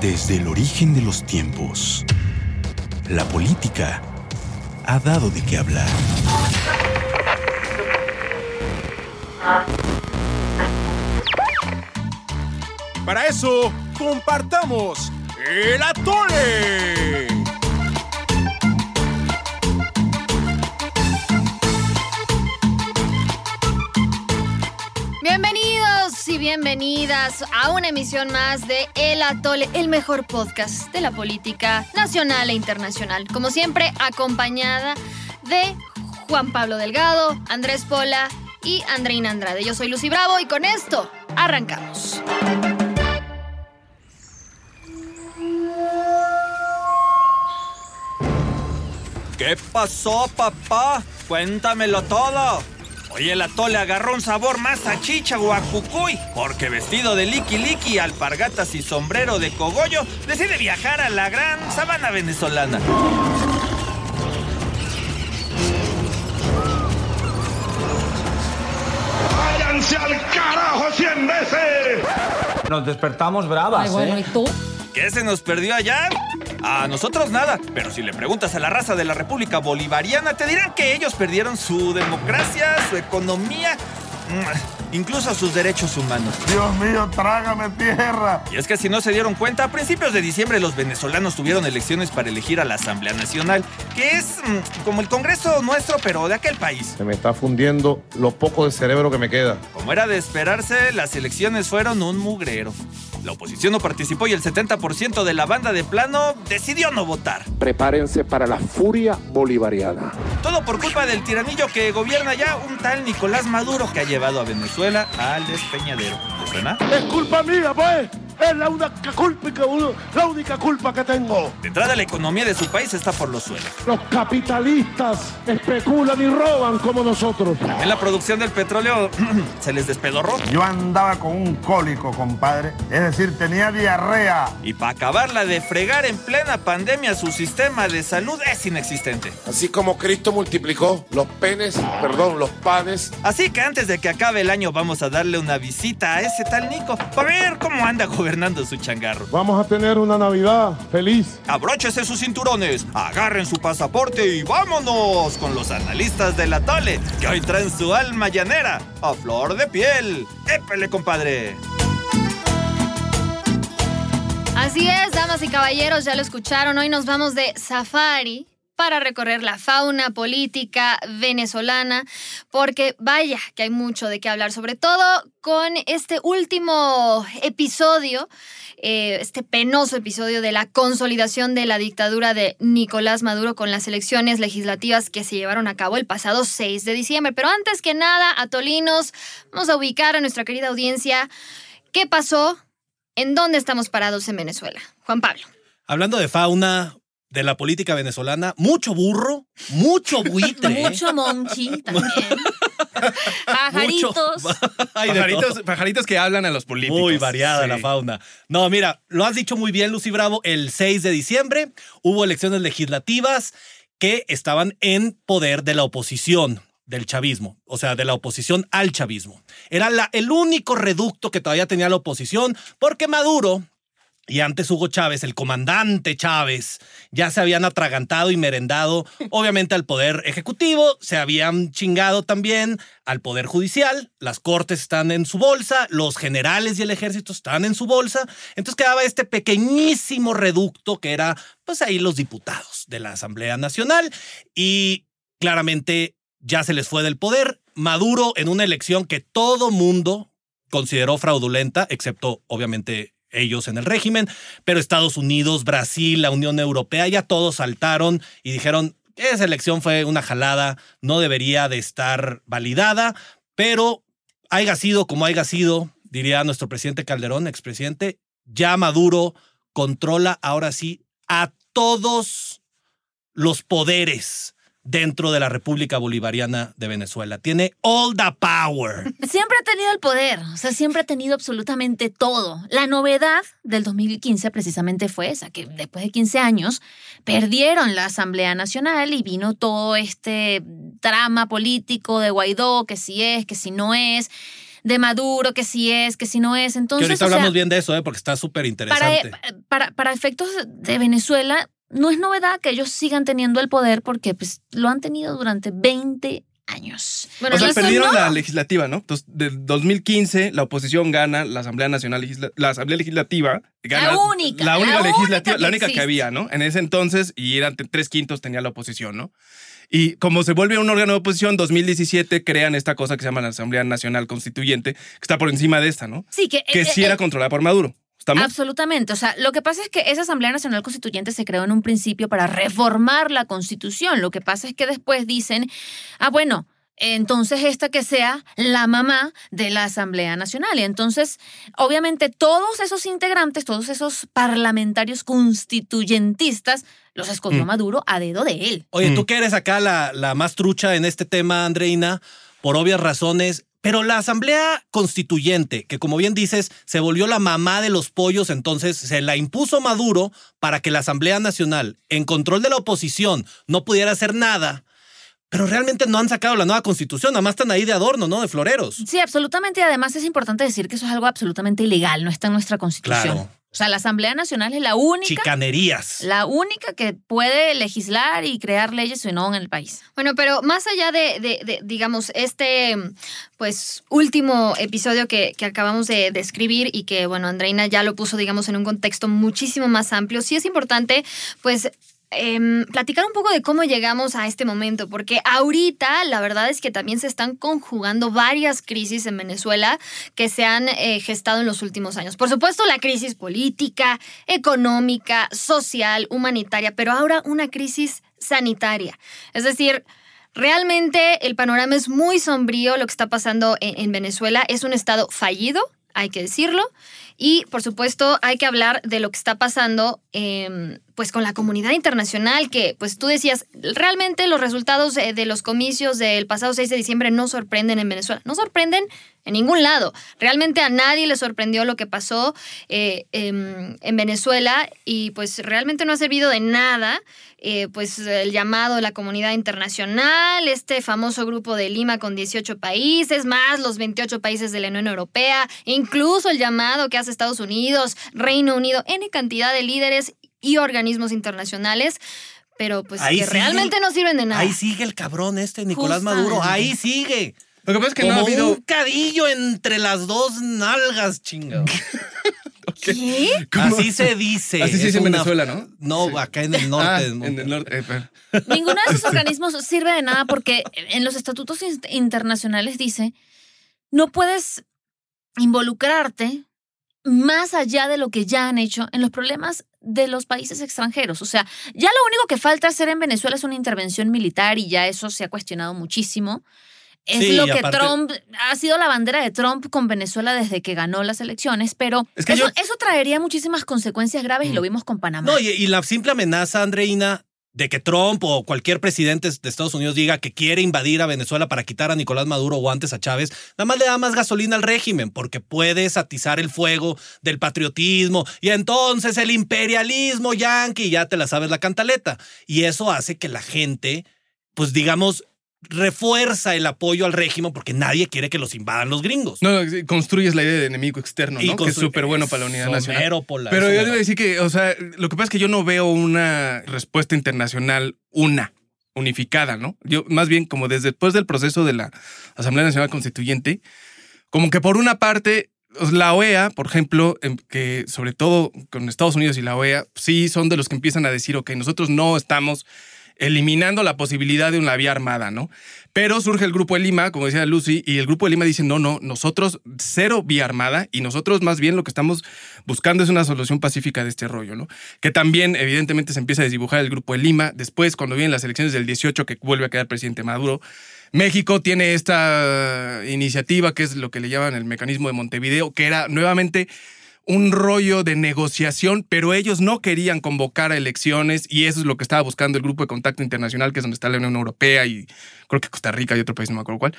Desde el origen de los tiempos, la política ha dado de qué hablar. Para eso, compartamos el atole. Bienvenidas a una emisión más de El Atole, el mejor podcast de la política nacional e internacional. Como siempre, acompañada de Juan Pablo Delgado, Andrés Pola y Andreina Andrade. Yo soy Lucy Bravo y con esto arrancamos. ¿Qué pasó, papá? Cuéntamelo todo. Oye, el atole agarró un sabor más a chicha o a cucuy, porque vestido de liqui liqui, alpargatas y sombrero de cogollo, decide viajar a la gran sabana venezolana. ¡Váyanse al carajo cien veces! Nos despertamos bravas, Ay, bueno, ¿eh? ¿y tú? ¿Qué se nos perdió allá? A nosotros nada, pero si le preguntas a la raza de la República Bolivariana, te dirán que ellos perdieron su democracia, su economía, mm, incluso sus derechos humanos. Dios mío, trágame tierra. Y es que si no se dieron cuenta, a principios de diciembre los venezolanos tuvieron elecciones para elegir a la Asamblea Nacional, que es mm, como el Congreso nuestro, pero de aquel país. Se me está fundiendo lo poco de cerebro que me queda. Como era de esperarse, las elecciones fueron un mugrero. La oposición no participó y el 70% de la banda de plano decidió no votar. Prepárense para la furia bolivariana. Todo por culpa del tiranillo que gobierna ya un tal Nicolás Maduro que ha llevado a Venezuela al despeñadero. ¿Te suena? Es culpa mía, pues. Es la única culpa que uno- la única culpa que tengo. De entrada, la economía de su país está por los suelos. Los capitalistas especulan y roban como nosotros. En la producción del petróleo se les despedorró. Yo andaba con un cólico, compadre. Es decir, tenía diarrea. Y para acabarla de fregar en plena pandemia, su sistema de salud es inexistente. Así como Cristo multiplicó los penes, perdón, los panes. Así que antes de que acabe el año vamos a darle una visita a ese tal Nico para ver cómo anda gobernando su changarro. Vamos a tener una Navidad feliz. Abróchese sus cinturones, agarren su pasaporte y vámonos con los analistas del atole, que hoy traen su alma llanera a flor de piel. ¡Épele, compadre! Así es, damas y caballeros, ya lo escucharon. Hoy nos vamos de safari para recorrer la fauna política venezolana, porque vaya que hay mucho de qué hablar, sobre todo con este último episodio, eh, este penoso episodio de la consolidación de la dictadura de Nicolás Maduro con las elecciones legislativas que se llevaron a cabo el pasado 6 de diciembre. Pero antes que nada, atolinos, vamos a ubicar a nuestra querida audiencia qué pasó ¿En dónde estamos parados en Venezuela? Juan Pablo. Hablando de fauna, de la política venezolana, mucho burro, mucho buitre. ¿eh? Mucho monkey también. Pajaritos. Pajaritos, pajaritos que hablan a los políticos. Muy variada Sí. la fauna. No, mira, lo has dicho muy bien, Lucy Bravo. El 6 de diciembre hubo elecciones legislativas que estaban en poder de la oposición del chavismo, o sea, de la oposición al chavismo. Era la- el único reducto que todavía tenía la oposición, porque Maduro y antes Hugo Chávez, el comandante Chávez, ya se habían atragantado y merendado, obviamente, al poder ejecutivo, se habían chingado también al poder judicial, las cortes están en su bolsa, los generales y el ejército están en su bolsa, entonces quedaba este pequeñísimo reducto que era, pues ahí los diputados de la Asamblea Nacional y claramente ya se les fue del poder. Maduro en una elección que todo mundo consideró fraudulenta, excepto obviamente ellos en el régimen, pero Estados Unidos, Brasil, la Unión Europea, ya todos saltaron y dijeron, esa elección fue una jalada, no debería de estar validada, pero haya sido como haya sido, diría nuestro presidente Calderón, expresidente, ya Maduro controla ahora sí a todos los poderes dentro de la República Bolivariana de Venezuela. Tiene all the power. Siempre ha tenido el poder, o sea, siempre ha tenido absolutamente todo. La novedad del 2015 precisamente fue esa, que después de 15 años perdieron la Asamblea Nacional y vino todo este drama político de Guaidó, que si es, que si no es. de Maduro, que si es, que si no es. Entonces, que ahorita o sea, hablamos bien de eso, ¿eh? porque está súper para, interesante. para, para efectos de Venezuela, no es novedad que ellos sigan teniendo el poder porque pues, lo han tenido durante 20 años. Bueno, o sea, perdieron no. la legislativa, ¿no? Entonces, del 2015 la oposición gana la Asamblea Nacional Legisla- la Asamblea Legislativa gana La única, la única la legislativa, única la única que había, ¿no? En ese entonces y eran tres quintos tenía la oposición, ¿no? Y como se vuelve un órgano de oposición, 2017 crean esta cosa que se llama la Asamblea Nacional Constituyente, que está por encima de esta, ¿no? Sí, que, Que eh, sí eh, era controlada por Maduro. ¿Estamos? Absolutamente. O sea, lo que pasa es que esa Asamblea Nacional Constituyente se creó en un principio para reformar la Constitución. Lo que pasa es que después dicen, ah, bueno, entonces esta que sea la mamá de la Asamblea Nacional. Y entonces, obviamente, todos esos integrantes, todos esos parlamentarios constituyentistas, los escogió Mm. Maduro a dedo de él. Oye, Mm. tú que eres acá la, la más trucha en este tema, Andreina, por obvias razones, pero la Asamblea Constituyente, que como bien dices, se volvió la mamá de los pollos, entonces se la impuso Maduro para que la Asamblea Nacional, en control de la oposición, no pudiera hacer nada. Pero realmente no han sacado la nueva constitución, nada más están ahí de adorno, ¿no? De floreros. Sí, absolutamente. Y además es importante decir que eso es algo absolutamente ilegal, no está en nuestra Constitución. Claro. O sea, la Asamblea Nacional es la única Chicanerías. La única que puede legislar y crear leyes o no en el país. Bueno, pero más allá de, de- de, digamos, este, pues, último episodio que, que acabamos de describir y que, bueno, Andreina ya lo puso, digamos, en un contexto muchísimo más amplio, sí es importante, pues, em, platicar un poco de cómo llegamos a este momento, porque ahorita la verdad es que también se están conjugando varias crisis en Venezuela que se han eh, gestado en los últimos años. Por supuesto, la crisis política, económica, social, humanitaria, pero ahora una crisis sanitaria. Es decir, realmente el panorama es muy sombrío lo que está pasando en, en Venezuela. Es un estado fallido, hay que decirlo. Y por supuesto hay que hablar de lo que está pasando eh, pues con la comunidad internacional, que pues tú decías, realmente los resultados eh, de los comicios del pasado 6 de diciembre no sorprenden en Venezuela, no sorprenden en ningún lado. Realmente a nadie le sorprendió lo que pasó eh, em, en Venezuela y pues realmente no ha servido de nada. eh, pues el llamado de la comunidad internacional, este famoso grupo de Lima con 18 países, más los 28 países de la Unión Europea, incluso el llamado que hace Estados Unidos, Reino Unido, N cantidad de líderes y organismos internacionales, pero pues Ahí que sigue realmente no sirven de nada. Ahí sigue el cabrón este, Nicolás Justamente. Maduro. Ahí sigue. Lo que pasa es que Como no ha habido. un cadillo entre las dos nalgas, chingado. ¿Qué? ¿Cómo? Así se dice. Así se dice en una- Venezuela, ¿no? No, acá en el norte. Ah, en en el norte. eh, Ninguno de esos organismos sirve de nada porque en los estatutos in- internacionales dice, no puedes involucrarte más allá de lo que ya han hecho en los problemas de los países extranjeros. O sea, ya lo único que falta hacer en Venezuela es una intervención militar y ya eso se ha cuestionado muchísimo. Es Sí, lo que aparte- Trump ha sido la bandera de Trump con Venezuela desde que ganó las elecciones, pero Es que eso, yo- eso traería muchísimas consecuencias graves y Mm. lo vimos con Panamá. No, y, y la simple amenaza, Andreina, de que Trump o cualquier presidente de Estados Unidos diga que quiere invadir a Venezuela para quitar a Nicolás Maduro o antes a Chávez, nada más le da más gasolina al régimen, porque puede atizar el fuego del patriotismo y entonces el imperialismo yanqui, ya te la sabes la cantaleta. Y eso hace que la gente, pues digamos, refuerza el apoyo al régimen porque nadie quiere que los invadan los gringos. No, no, construyes la idea de enemigo externo, ¿no? que es súper bueno para la unidad nacional. Pero yo somero. debo decir que, o sea, lo que pasa es que yo no veo una respuesta internacional una, unificada, ¿no? Yo, más bien, como desde después del proceso de la Asamblea Nacional Constituyente, como que por una parte, la OEA, por ejemplo, em, que sobre todo con Estados Unidos y la OEA, sí son de los que empiezan a decir, ok, nosotros no estamos eliminando la posibilidad de una vía armada, ¿no? Pero surge el Grupo de Lima, como decía Lucy, y el Grupo de Lima dice, no, no, nosotros cero vía armada y nosotros más bien lo que estamos buscando es una solución pacífica de este rollo, ¿no? Que también evidentemente se empieza a desdibujar el Grupo de Lima, después cuando vienen las elecciones del 18 que vuelve a quedar presidente Maduro, México tiene esta iniciativa que es lo que le llaman el mecanismo de Montevideo, que era nuevamente un rollo de negociación, pero ellos no querían convocar a elecciones y eso es lo que estaba buscando el Grupo de Contacto Internacional, que es donde está la Unión Europea y creo que Costa Rica y otro país, no me acuerdo cuál.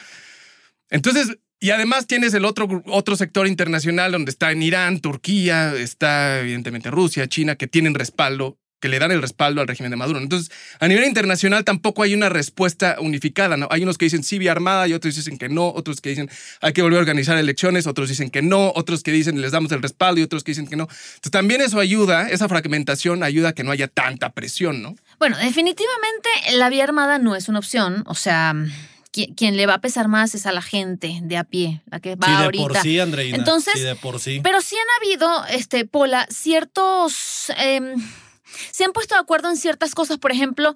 Entonces, y además tienes el otro, otro sector internacional donde está en Irán, Turquía, está evidentemente Rusia, China, que tienen respaldo que le dan el respaldo al régimen de Maduro. Entonces, a nivel internacional tampoco hay una respuesta unificada, ¿no? Hay unos que dicen sí, vía armada, y otros dicen que no, otros que dicen hay que volver a organizar elecciones, otros dicen que no, otros que dicen les damos el respaldo y otros que dicen que no. Entonces, también eso ayuda, esa fragmentación ayuda a que no haya tanta presión, ¿no? Bueno, definitivamente la vía armada no es una opción. O sea, qui- quien le va a pesar más es a la gente de a pie, la que va Sí, de ahorita. por sí, Andreina. Entonces, Sí, de por sí. Pero sí han habido, este, Pola, ciertos. em, se han puesto de acuerdo en ciertas cosas. Por ejemplo,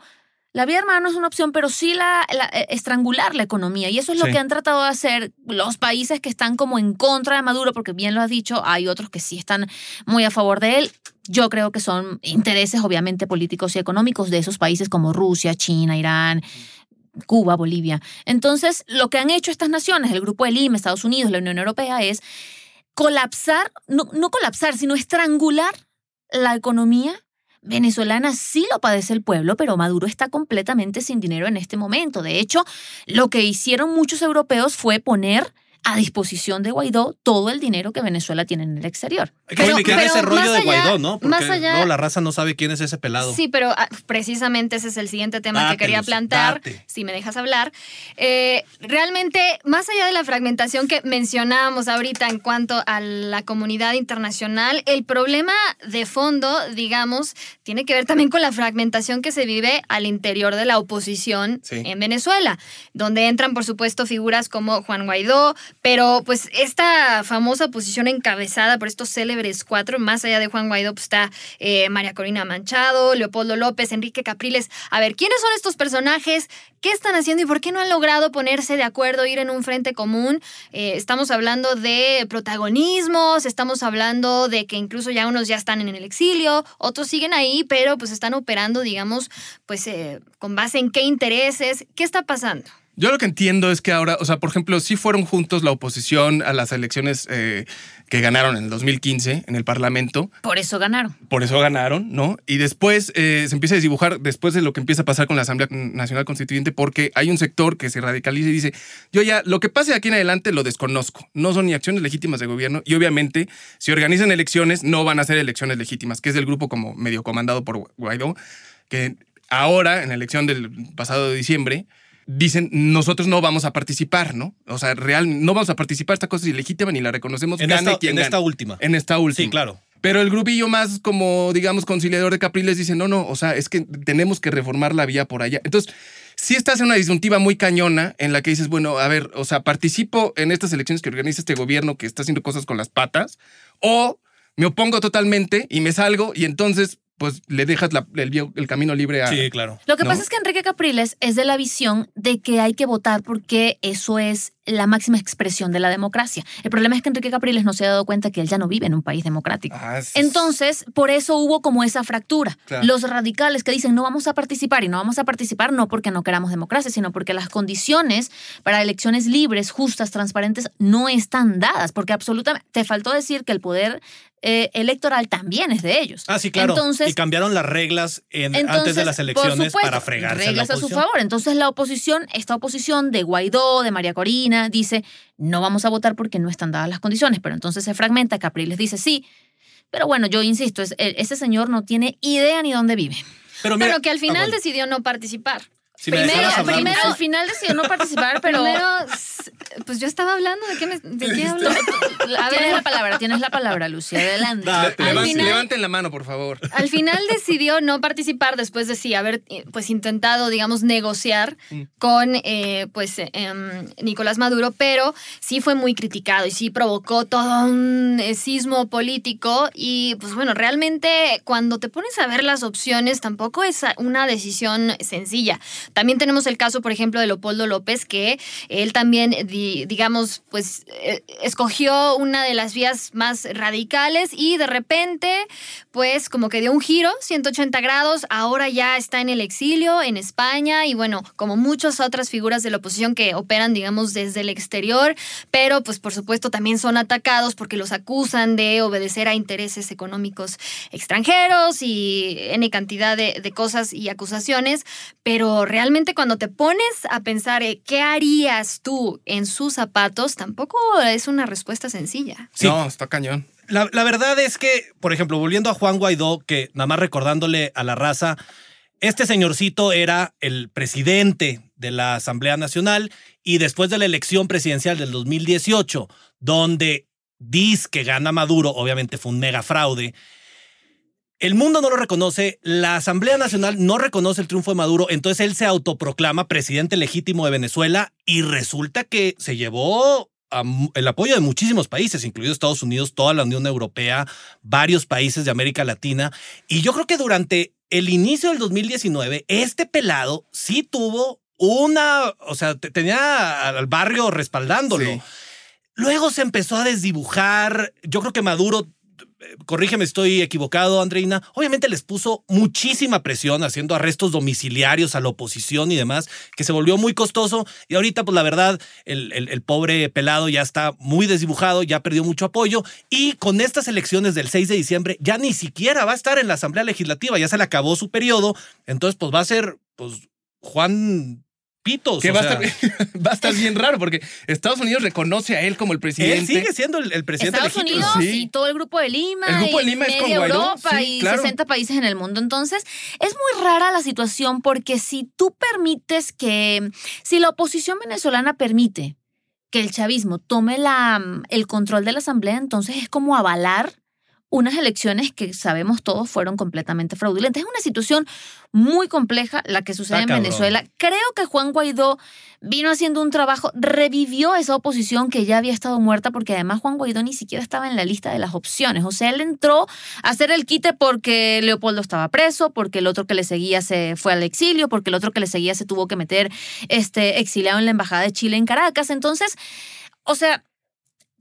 la vía armada no es una opción, pero sí la, la- eh, estrangular la economía. Y eso es lo Sí. que han tratado de hacer los países que están como en contra de Maduro, porque bien lo has dicho, hay otros que sí están muy a favor de él. Yo creo que son intereses, obviamente, políticos y económicos de esos países como Rusia, China, Irán. Cuba, Bolivia. Entonces, lo que han hecho estas naciones, el Grupo de Lima, Estados Unidos, la Unión Europea, es colapsar, no, no colapsar, sino estrangular la economía venezolana. Sí lo padece el pueblo, pero Maduro está completamente sin dinero en este momento. De hecho, lo que hicieron muchos europeos fue poner a disposición de Guaidó todo el dinero que Venezuela tiene en el exterior. Hay que Pero- ese rollo de Guaidó, ¿no? Porque más allá- luego la raza no sabe quién es ese pelado. Sí, pero ah, precisamente ese es el siguiente tema que quería date. si me dejas hablar. Eh, realmente, más allá de la fragmentación que mencionábamos ahorita en cuanto a la comunidad internacional, el problema de fondo, digamos, tiene que ver también con la fragmentación que se vive al interior de la oposición Sí. en Venezuela, donde entran, por supuesto, figuras como Juan Guaidó, pero pues esta famosa posición encabezada por estos célebres cuatro, más allá de Juan Guaidó, pues está eh, María Corina Manchado, Leopoldo López, Enrique Capriles. A ver, ¿quiénes son estos personajes? ¿Qué están haciendo y por qué no han logrado ponerse de acuerdo, ir en un frente común? Eh, estamos hablando de protagonismos, estamos hablando de que incluso ya unos ya están en el exilio, otros siguen ahí, pero pues están operando, digamos, pues eh, con base en qué intereses. ¿Qué está pasando? Yo lo que entiendo es que ahora, o sea, por ejemplo, sí fueron juntos la oposición a las elecciones eh, que ganaron en el 2015 en el Parlamento. Por eso ganaron. Por eso ganaron, ¿no? Y después eh, se empieza a desdibujar, después de lo que empieza a pasar con la Asamblea Nacional Constituyente, porque hay un sector que se radicaliza y dice, yo ya, lo que pase de aquí en adelante lo desconozco. No son ni acciones legítimas de gobierno y obviamente si organizan elecciones no van a ser elecciones legítimas, que es el grupo como medio comandado por Guaidó, que ahora, en la elección del pasado de diciembre, dicen nosotros no vamos a participar, ¿no? O sea, real, no vamos a participar, esta cosa es ilegítima ni la reconocemos. En, gane esta, quien en gane. esta última. En esta última. Sí, claro. Pero el grupillo más como, digamos, conciliador de Capriles dice, no, no, o sea, es que tenemos que reformar la vía por allá. Entonces, sí estás en una disyuntiva muy cañona en la que dices, bueno, a ver, o sea, participo en estas elecciones que organiza este gobierno que está haciendo cosas con las patas, o me opongo totalmente y me salgo y entonces, pues, le dejas la- el, camino libre a... Sí, claro. Lo que ¿no? pasa es que Enrique Capriles es de la visión de que hay que votar porque eso es la máxima expresión de la democracia. El problema es que Enrique Capriles no se ha dado cuenta que él ya no vive en un país democrático. Ah, es- Entonces, por eso hubo como esa fractura. Claro. Los radicales que dicen no vamos a participar y no vamos a participar no porque no queramos democracia, sino porque las condiciones para elecciones libres, justas, transparentes no están dadas, porque absolutamente te faltó decir que el poder eh, electoral también es de ellos. Ah, sí, claro. Entonces, y cambiaron las reglas en- entonces, antes de las por elecciones supuesto, para fregarse a la Reglas a su oposición. favor. Entonces la oposición, esta oposición de Guaidó, de María Corina, dice, no vamos a votar porque no están dadas las condiciones. Pero entonces se fragmenta, Capriles dice sí. Pero bueno, yo insisto, es- e- ese señor no tiene idea ni dónde vive. Pero, mira, Pero que al ah, final bueno. decidió no participar. Si primero- dejaras hablar, primero- Lucy. Al final decidió no participar, pero... Primero, pues yo estaba hablando de qué, me- de qué hablo. A tienes la ver, palabra, tienes la palabra, Lucia. Adelante. Date, Al Levan- final- Levanten la mano, por favor. al final decidió no participar después de sí haber eh, pues intentado, digamos, negociar Mm. con eh, pues eh, em, Nicolás Maduro, pero sí fue muy criticado y sí provocó todo un eh, sismo político y pues bueno, realmente cuando te pones a ver las opciones tampoco es una decisión sencilla. También tenemos el caso, por ejemplo, de Leopoldo López, que él también, di- digamos, pues eh, escogió una de las vías más radicales y de repente, pues como que dio un giro, 180 grados, ahora ya está en el exilio en España y bueno, como muchas otras figuras de la oposición que operan, digamos, desde el exterior, pero pues por supuesto también son atacados porque los acusan de obedecer a intereses económicos extranjeros y N cantidad de, de cosas y acusaciones, pero realmente cuando te pones a pensar eh, qué harías tú en sus zapatos, tampoco es una respuesta sencilla. Sí. No, está cañón. La, la verdad es que, por ejemplo, volviendo a Juan Guaidó, que nada más recordándole a la raza, este señorcito era el presidente de la Asamblea Nacional y después de la elección presidencial del 2018, donde dice que gana Maduro, obviamente fue un mega fraude. El mundo no lo reconoce, la Asamblea Nacional no reconoce el triunfo de Maduro, entonces él se autoproclama presidente legítimo de Venezuela y resulta que se llevó a el apoyo de muchísimos países, incluidos Estados Unidos, toda la Unión Europea, varios países de América Latina. Y yo creo que durante el inicio del 2019, este pelado sí tuvo una, o sea, te- tenía al barrio respaldándolo. Sí. Luego se empezó a desdibujar. Yo creo que Maduro, corrígeme estoy equivocado, Andreina, obviamente les puso muchísima presión haciendo arrestos domiciliarios a la oposición y demás, que se volvió muy costoso. Y ahorita, pues la verdad, el, el- el pobre pelado ya está muy desdibujado, ya perdió mucho apoyo. Y con estas elecciones del 6 de diciembre, ya ni siquiera va a estar en la Asamblea Legislativa, ya se le acabó su periodo. Entonces, pues va a ser, pues, Juan Pitos. Que o va, sea, a estar, va a estar bien raro porque Estados Unidos reconoce a él como el presidente. él sigue siendo el, el presidente Estados legítimo. Unidos Sí. y todo el grupo de Lima. El grupo de y Lima es con Guaidó, Europa sí, y claro. 60 países en el mundo. Entonces, es muy rara la situación porque si tú permites que, si la oposición venezolana permite que el chavismo tome la, el control de la asamblea, entonces es como avalar unas elecciones que sabemos todos fueron completamente fraudulentas. Es una situación muy compleja la que sucede Está en cabrón. Venezuela. Creo que Juan Guaidó vino haciendo un trabajo, revivió esa oposición que ya había estado muerta, porque además Juan Guaidó ni siquiera estaba en la lista de las opciones. O sea, él entró a hacer el quite porque Leopoldo estaba preso, porque el otro que le seguía se fue al exilio, porque el otro que le seguía se tuvo que meter este, exiliado en la Embajada de Chile en Caracas. Entonces, o sea,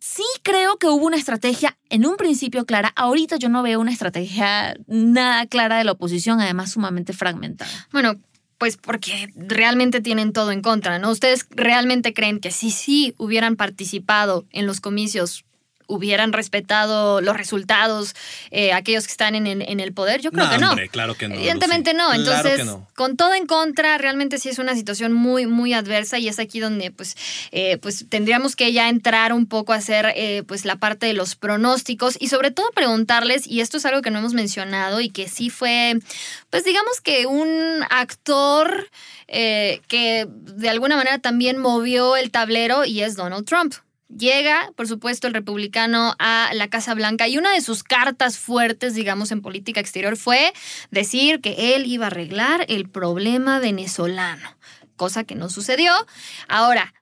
sí creo que hubo una estrategia en un principio clara. Ahorita yo no veo una estrategia nada clara de la oposición, además sumamente fragmentada. Bueno, pues porque realmente tienen todo en contra, ¿no? ¿Ustedes realmente creen que si sí hubieran participado en los comicios, hubieran respetado los resultados, eh, aquellos que están en, en- en el poder? Yo creo No, que no. hombre, claro que no. Evidentemente Lucy. no. Entonces, no. con todo en contra, realmente sí es una situación muy, muy adversa y es aquí donde pues, eh, pues tendríamos que ya entrar un poco a hacer eh, pues la parte de los pronósticos y sobre todo preguntarles, y esto es algo que no hemos mencionado y que sí fue, pues digamos que un actor eh, que de alguna manera también movió el tablero y es Donald Trump. Llega, por supuesto, el republicano a la Casa Blanca y una de sus cartas fuertes, digamos, en política exterior fue decir que él iba a arreglar el problema venezolano, cosa que no sucedió. Ahora,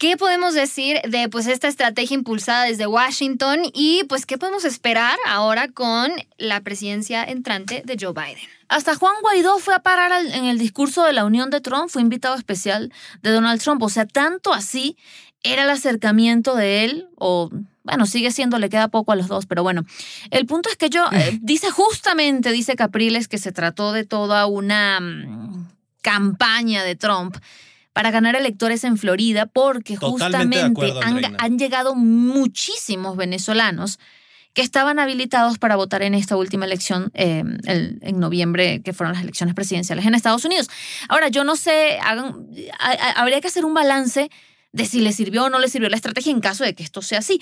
¿Qué podemos decir de pues esta estrategia impulsada desde Washington y pues qué podemos esperar ahora con la presidencia entrante de Joe Biden? Hasta Juan Guaidó fue a parar en el discurso de la unión de Trump, fue invitado especial de Donald Trump. O sea, tanto así era el acercamiento de él, o bueno, sigue siendo, le queda poco a los dos, pero bueno. El punto es que yo, eh, dice justamente, dice Capriles, que se trató de toda una mm, campaña de Trump para ganar electores en Florida, porque Totalmente justamente acuerdo, han, llegado muchísimos venezolanos que estaban habilitados para votar en esta última elección eh, el- en noviembre, que fueron las elecciones presidenciales en Estados Unidos. Ahora, yo no sé, hagan- a- a- habría que hacer un balance de si le sirvió o no le sirvió la estrategia en caso de que esto sea así.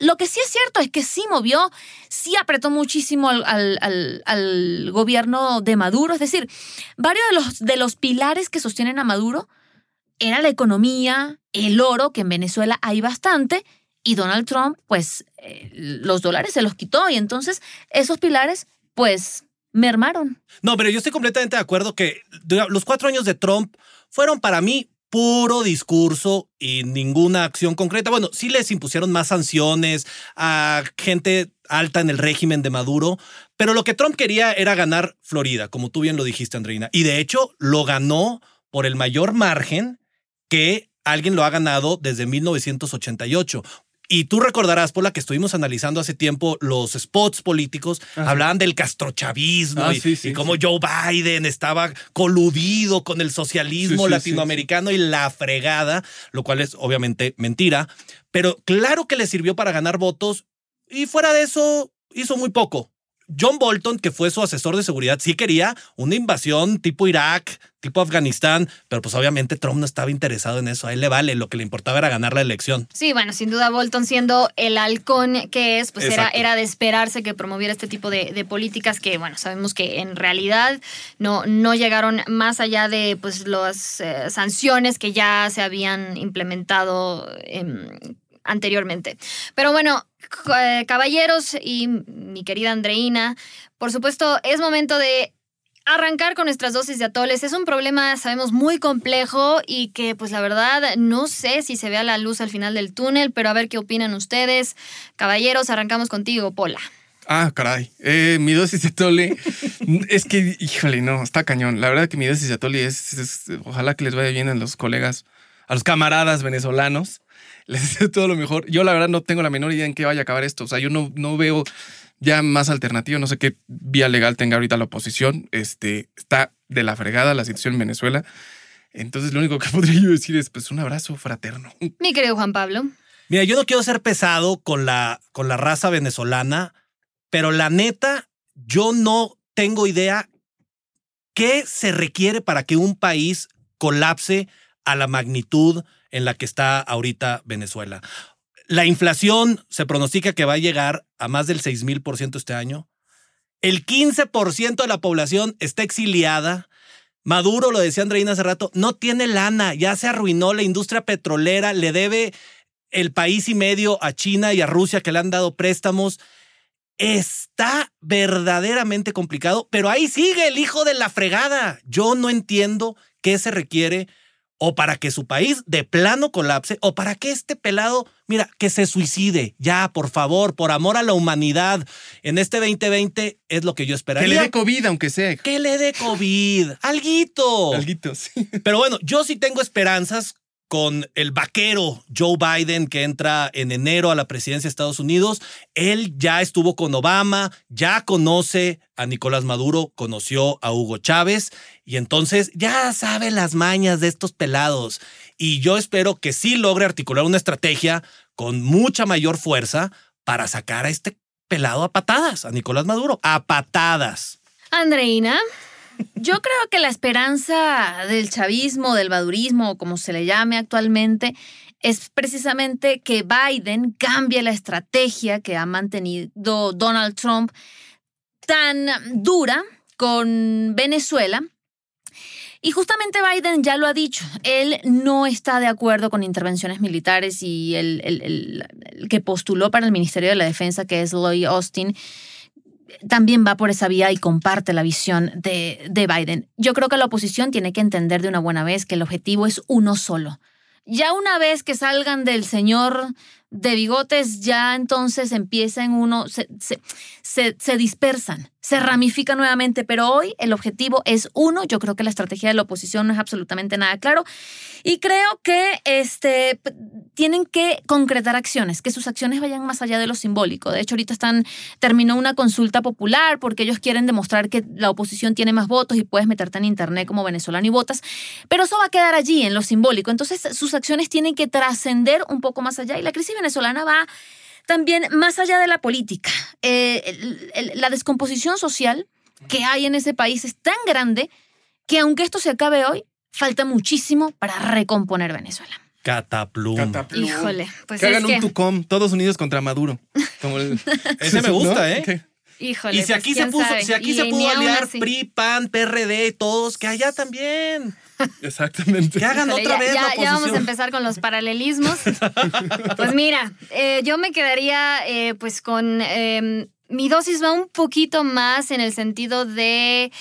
Lo que sí es cierto es que sí movió, sí apretó muchísimo al, al- gobierno de Maduro. Es decir, varios de los, de los pilares que sostienen a Maduro era la economía, el oro, que en Venezuela hay bastante, y Donald Trump, pues eh, los dólares se los quitó y entonces esos pilares, pues, mermaron. No, pero yo estoy completamente de acuerdo que los cuatro años de Trump fueron para mí puro discurso y ninguna acción concreta. Bueno, sí les impusieron más sanciones a gente alta en el régimen de Maduro, pero lo que Trump quería era ganar Florida, como tú bien lo dijiste, Andreina. Y de hecho lo ganó por el mayor margen que alguien lo ha ganado desde 1988. Y tú recordarás, Pola, que estuvimos analizando hace tiempo los spots políticos, hablaban del castrochavismo Ah, y, sí, sí, y cómo sí. Joe Biden estaba coludido con el socialismo latinoamericano y la fregada, lo cual es obviamente mentira, pero claro que le sirvió para ganar votos y fuera de eso hizo muy poco. John Bolton, que fue su asesor de seguridad, sí quería una invasión tipo Irak, tipo Afganistán, pero pues obviamente Trump no estaba interesado en eso. A él le vale, lo que le importaba era ganar la elección. Sí, bueno, sin duda Bolton siendo el halcón que es, pues era, era de esperarse que promoviera este tipo de, de políticas que, bueno, sabemos que en realidad no, no llegaron más allá de pues las eh, sanciones que ya se habían implementado em, anteriormente. Pero bueno, eh, caballeros y mi querida Andreina, por supuesto, es momento de arrancar con nuestras dosis de atoles. Es un problema, sabemos, muy complejo y que, pues la verdad, no sé si se vea la luz al final del túnel, pero a ver qué opinan ustedes. Caballeros, arrancamos contigo, Pola. Ah, caray. Eh, mi dosis de tole es que, híjole, no, está cañón. La verdad que mi dosis de tole es, es- ojalá que les vaya bien a los colegas, a los camaradas venezolanos. Les deseo todo lo mejor. Yo la verdad no tengo la menor idea en qué vaya a acabar esto. O sea, yo no, no veo ya más alternativa. No sé qué vía legal tenga ahorita la oposición. Este, está de la fregada la situación en Venezuela. Entonces lo único que podría yo decir es pues un abrazo fraterno. Mi querido Juan Pablo. Mira, yo no quiero ser pesado con la, con la raza venezolana, pero la neta, yo no tengo idea qué se requiere para que un país colapse a la magnitud en la que está ahorita Venezuela. La inflación se pronostica que va a llegar a más del 6 mil por ciento este año. El 15% de la población está exiliada. Maduro, lo decía Andreina hace rato, no tiene lana, ya se arruinó la industria petrolera, le debe el país y medio a China y a Rusia que le han dado préstamos. Está verdaderamente complicado, pero ahí sigue el hijo de la fregada. Yo no entiendo qué se requiere o para que su país de plano colapse o para que este pelado, mira, que se suicide. Ya, por favor, por amor a la humanidad. En este 2020 es lo que yo esperaría. Que le dé COVID, aunque sea. Que le dé COVID. Alguito. Alguito, sí. Pero bueno, yo sí tengo esperanzas con el vaquero Joe Biden que entra en enero a la presidencia de Estados Unidos. Él ya estuvo con Obama, ya conoce a Nicolás Maduro, conoció a Hugo Chávez y entonces ya sabe las mañas de estos pelados. Y yo espero que sí logre articular una estrategia con mucha mayor fuerza para sacar a este pelado a patadas, a Nicolás Maduro, a patadas. Andreina. Yo creo que la esperanza del chavismo, del madurismo, como se le llame actualmente, es precisamente que Biden cambie la estrategia que ha mantenido Donald Trump tan dura con Venezuela. Y justamente Biden ya lo ha dicho, él no está de acuerdo con intervenciones militares y el, que postuló para el Ministerio de la Defensa, que es Lloyd Austin, también va por esa vía y comparte la visión de, de Biden. Yo creo que la oposición tiene que entender de una buena vez que el objetivo es uno solo. Ya una vez que salgan del señor de bigotes, ya entonces empiezan uno, se, se dispersan, se ramifican nuevamente, pero hoy el objetivo es uno. Yo creo que la estrategia de la oposición no es absolutamente nada claro y creo que este, tienen que concretar acciones, que sus acciones vayan más allá de lo simbólico. De hecho, ahorita están, terminó una consulta popular porque ellos quieren demostrar que la oposición tiene más votos y puedes meterte en internet como venezolano y votas, pero eso va a quedar allí en lo simbólico. Entonces, sus acciones tienen que trascender un poco más allá y la crisis venezolana va también más allá de la política. Eh, el- el- la descomposición social que hay en ese país es tan grande que aunque esto se acabe hoy, falta muchísimo para recomponer Venezuela. Cataplum. Cataplum. Híjole, pues que es hagan que- un tucom, todos unidos contra Maduro. Como el- Ese me gusta, ¿No? ¿eh? ¿Qué? Híjole, Y si pues, aquí se puso, sabe. si aquí Y se pudo aliar así. PRI, PAN, PRD, todos, que allá también. Exactamente. Que hagan Híjole, otra ya, vez ya- la ya oposición. vamos a empezar con los paralelismos. pues mira, eh, yo me quedaría eh, pues con... eh, mi dosis va un poquito más en el sentido de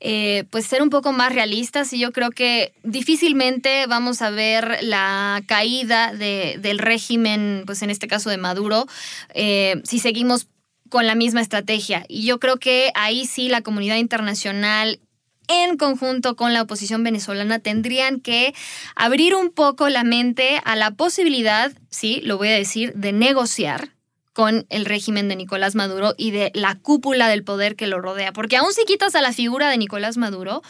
eh, pues ser un poco más realistas y yo creo que difícilmente vamos a ver la caída de- del régimen, pues en este caso de Maduro, eh, si seguimos con la misma estrategia. Y yo creo que ahí sí la comunidad internacional en conjunto con la oposición venezolana tendrían que abrir un poco la mente a la posibilidad, sí, lo voy a decir, de negociar con el régimen de Nicolás Maduro y de la cúpula del poder que lo rodea. Porque aún si quitas a la figura de Nicolás Maduro,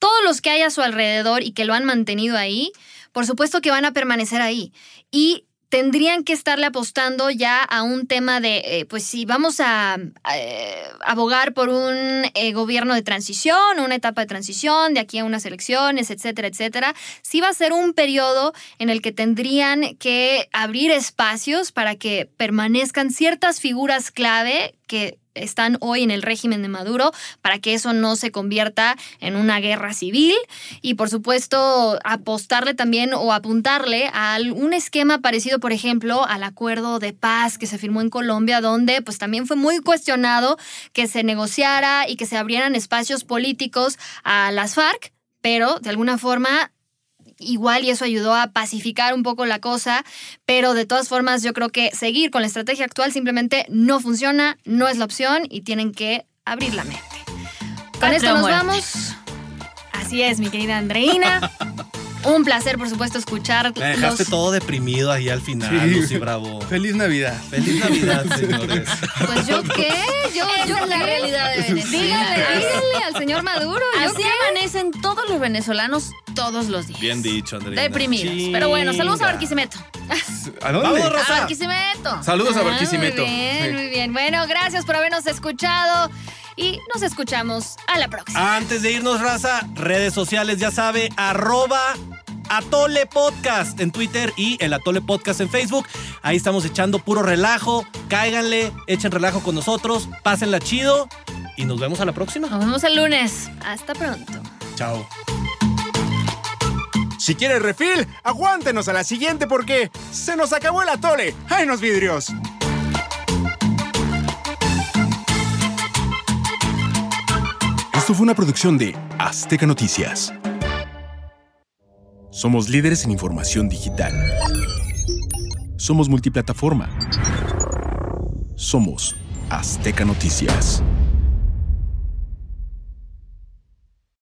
todos los que hay a su alrededor y que lo han mantenido ahí, por supuesto que van a permanecer ahí. Y tendrían que estarle apostando ya a un tema de, eh, pues si vamos a eh, abogar por un eh, gobierno de transición, una etapa de transición, de aquí a unas elecciones, etcétera, etcétera, sí va a ser un periodo en el que tendrían que abrir espacios para que permanezcan ciertas figuras clave que están hoy en el régimen de Maduro para que eso no se convierta en una guerra civil y por supuesto apostarle también o apuntarle a un esquema parecido por ejemplo al acuerdo de paz que se firmó en Colombia donde pues también fue muy cuestionado que se negociara y que se abrieran espacios políticos a las FARC pero de alguna forma igual y eso ayudó a pacificar un poco la cosa, pero de todas formas yo creo que seguir con la estrategia actual simplemente no funciona, no es la opción y tienen que abrir la mente. Con esto nos vamos. Así es, mi querida Andreina. Un placer, por supuesto, escuchar. Me dejaste todo deprimido ahí al final, Sí. Lucy Bravo. Feliz Navidad. Feliz Navidad, señores. Pues yo qué, yo, Esa yo es la qué? realidad de Venezuela. Dígale, dígale al señor Maduro. ¿yo Así amanecen todos los venezolanos todos los días. Bien dicho, Andreina. Deprimidos. Pero bueno, saludos a. Barquisimeto. ¿A dónde? Vamos, A Rosa. Barquisimeto. Saludos a Ah, Barquisimeto. Muy bien, Sí. muy bien. Bueno, gracias por habernos escuchado y nos escuchamos a la próxima. Antes de irnos, raza, redes sociales, ya sabe, arroba Atole Podcast en Twitter y el Atole Podcast en Facebook. Ahí estamos echando puro relajo. Cáiganle, echen relajo con nosotros, pásenla chido y nos vemos a la próxima. Nos vemos el lunes. Hasta pronto. Chao. Si quieres refil, aguántenos a la siguiente porque se nos acabó el atole. ¡Ay, los vidrios! Esto fue una producción de Azteca Noticias. Somos líderes en información digital. Somos multiplataforma. Somos Azteca Noticias.